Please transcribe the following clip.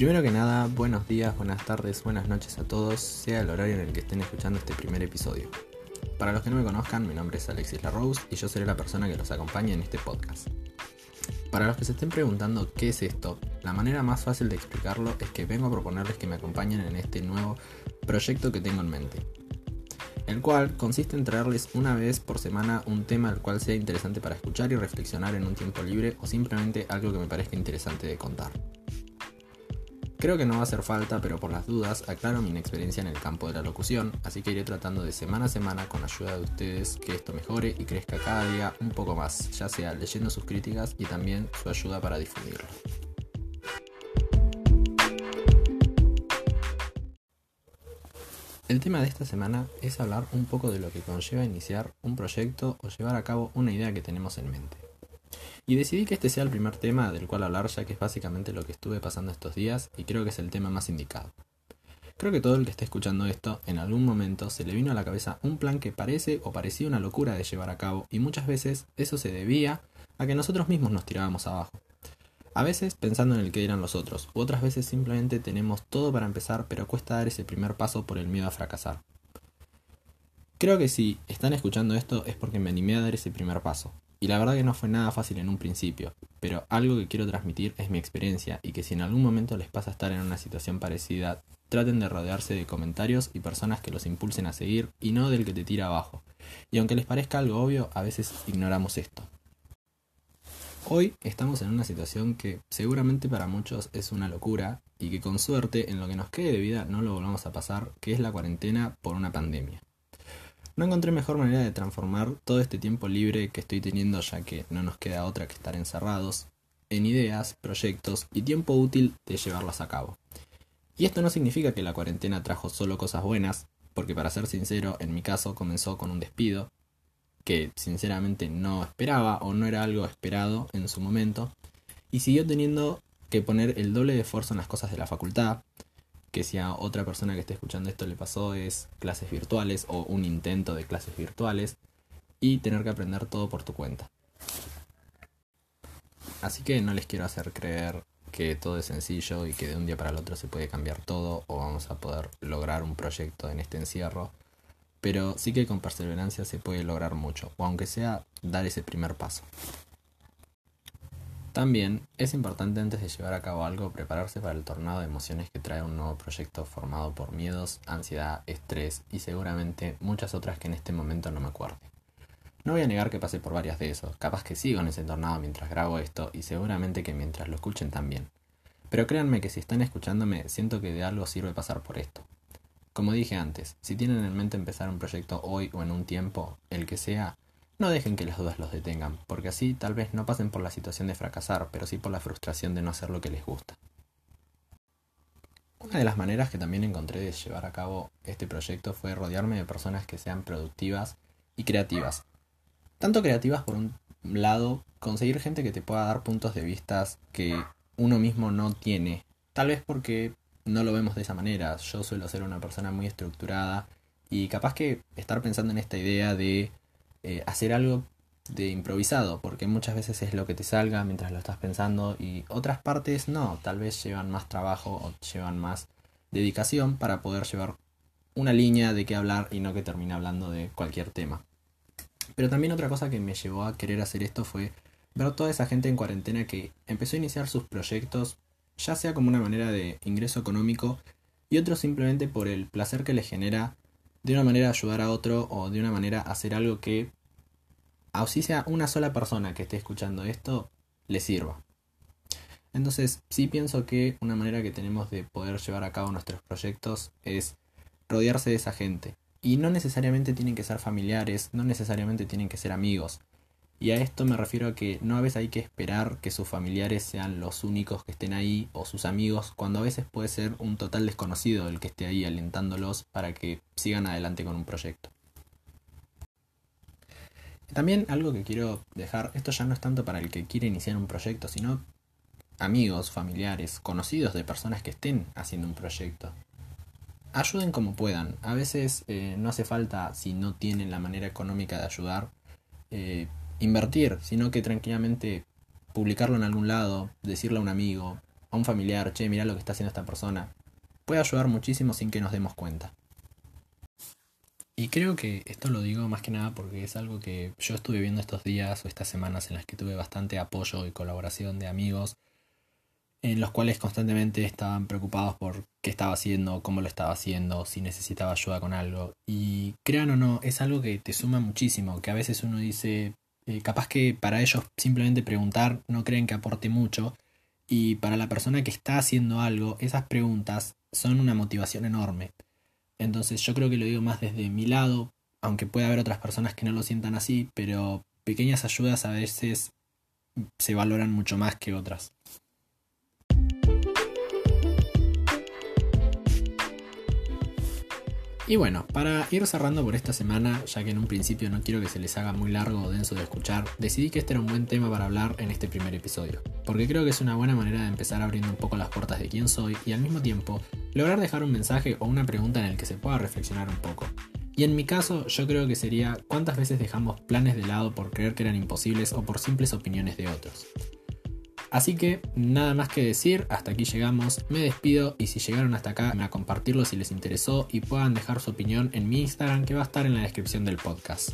Primero que nada, buenos días, buenas tardes, buenas noches a todos, sea el horario en el que estén escuchando este primer episodio. Para los que no me conozcan, mi nombre es Alexis LaRose y yo seré la persona que los acompañe en este podcast. Para los que se estén preguntando qué es esto, la manera más fácil de explicarlo es que vengo a proponerles que me acompañen en este nuevo proyecto que tengo en mente. El cual consiste en traerles una vez por semana un tema al cual sea interesante para escuchar y reflexionar en un tiempo libre o simplemente algo que me parezca interesante de contar. Creo que no va a hacer falta, pero por las dudas aclaro mi inexperiencia en el campo de la locución, así que iré tratando de semana a semana con ayuda de ustedes que esto mejore y crezca cada día un poco más, ya sea leyendo sus críticas y también su ayuda para difundirlo. El tema de esta semana es hablar un poco de lo que conlleva iniciar un proyecto o llevar a cabo una idea que tenemos en mente. Y decidí que este sea el primer tema del cual hablar ya que es básicamente lo que estuve pasando estos días y creo que es el tema más indicado. Creo que todo el que esté escuchando esto en algún momento se le vino a la cabeza un plan que parece o parecía una locura de llevar a cabo y muchas veces eso se debía a que nosotros mismos nos tirábamos abajo. A veces pensando en el que eran los otros, u otras veces simplemente tenemos todo para empezar pero cuesta dar ese primer paso por el miedo a fracasar. Creo que si están escuchando esto es porque me animé a dar ese primer paso, y la verdad que no fue nada fácil en un principio, pero algo que quiero transmitir es mi experiencia y que si en algún momento les pasa estar en una situación parecida, traten de rodearse de comentarios y personas que los impulsen a seguir y no del que te tira abajo. Y aunque les parezca algo obvio, a veces ignoramos esto. Hoy estamos en una situación que seguramente para muchos es una locura y que con suerte en lo que nos quede de vida no lo volvamos a pasar, que es la cuarentena por una pandemia. No encontré mejor manera de transformar todo este tiempo libre que estoy teniendo ya que no nos queda otra que estar encerrados en ideas, proyectos y tiempo útil de llevarlas a cabo. Y esto no significa que la cuarentena trajo solo cosas buenas, porque para ser sincero, en mi caso comenzó con un despido, que sinceramente no esperaba o no era algo esperado en su momento, y siguió teniendo que poner el doble de esfuerzo en las cosas de la facultad, que si a otra persona que esté escuchando esto le pasó es clases virtuales o un intento de clases virtuales y tener que aprender todo por tu cuenta. Así que no les quiero hacer creer que todo es sencillo y que de un día para el otro se puede cambiar todo o vamos a poder lograr un proyecto en este encierro, pero sí que con perseverancia se puede lograr mucho, o aunque sea dar ese primer paso. También es importante antes de llevar a cabo algo prepararse para el tornado de emociones que trae un nuevo proyecto formado por miedos, ansiedad, estrés y seguramente muchas otras que en este momento no me acuerde. No voy a negar que pasé por varias de esos, capaz que sigo en ese tornado mientras grabo esto y seguramente que mientras lo escuchen también. Pero créanme que si están escuchándome siento que de algo sirve pasar por esto. Como dije antes, si tienen en mente empezar un proyecto hoy o en un tiempo, el que sea, no dejen que las dudas los detengan, porque así tal vez no pasen por la situación de fracasar, pero sí por la frustración de no hacer lo que les gusta. Una de las maneras que también encontré de llevar a cabo este proyecto fue rodearme de personas que sean productivas y creativas. Tanto creativas por un lado, conseguir gente que te pueda dar puntos de vista que uno mismo no tiene. Tal vez porque no lo vemos de esa manera. Yo suelo ser una persona muy estructurada y capaz que estar pensando en esta idea de eh, hacer algo de improvisado, porque muchas veces es lo que te salga mientras lo estás pensando y otras partes no, tal vez llevan más trabajo o llevan más dedicación para poder llevar una línea de qué hablar y no que termine hablando de cualquier tema. Pero también otra cosa que me llevó a querer hacer esto fue ver toda esa gente en cuarentena que empezó a iniciar sus proyectos, ya sea como una manera de ingreso económico y otros simplemente por el placer que les genera de una manera ayudar a otro o de una manera hacer algo que, así sea una sola persona que esté escuchando esto, le sirva. Entonces, sí pienso que una manera que tenemos de poder llevar a cabo nuestros proyectos es rodearse de esa gente. Y no necesariamente tienen que ser familiares, no necesariamente tienen que ser amigos. Y a esto me refiero a que no a veces hay que esperar que sus familiares sean los únicos que estén ahí o sus amigos, cuando a veces puede ser un total desconocido el que esté ahí alentándolos para que sigan adelante con un proyecto. También algo que quiero dejar, esto ya no es tanto para el que quiere iniciar un proyecto, sino amigos, familiares, conocidos de personas que estén haciendo un proyecto. Ayuden como puedan. A veces eh, no hace falta, si no tienen la manera económica de ayudar, eh, invertir, sino que tranquilamente publicarlo en algún lado, decirle a un amigo, a un familiar, che, mira lo que está haciendo esta persona, puede ayudar muchísimo sin que nos demos cuenta. Y creo que esto lo digo más que nada porque es algo que yo estuve viendo estos días o estas semanas en las que tuve bastante apoyo y colaboración de amigos, en los cuales constantemente estaban preocupados por qué estaba haciendo, cómo lo estaba haciendo, si necesitaba ayuda con algo. Y crean o no, es algo que te suma muchísimo, que a veces uno dice, eh, capaz que para ellos simplemente preguntar no creen que aporte mucho, y para la persona que está haciendo algo, esas preguntas son una motivación enorme. Entonces yo creo que lo digo más desde mi lado, aunque puede haber otras personas que no lo sientan así, pero pequeñas ayudas a veces se valoran mucho más que otras. Y bueno, para ir cerrando por esta semana, ya que en un principio no quiero que se les haga muy largo o denso de escuchar, decidí que este era un buen tema para hablar en este primer episodio, porque creo que es una buena manera de empezar abriendo un poco las puertas de quién soy y al mismo tiempo lograr dejar un mensaje o una pregunta en el que se pueda reflexionar un poco. Y en mi caso, yo creo que sería cuántas veces dejamos planes de lado por creer que eran imposibles o por simples opiniones de otros. Así que nada más que decir, hasta aquí llegamos, me despido y si llegaron hasta acá a compartirlo si les interesó y puedan dejar su opinión en mi Instagram que va a estar en la descripción del podcast.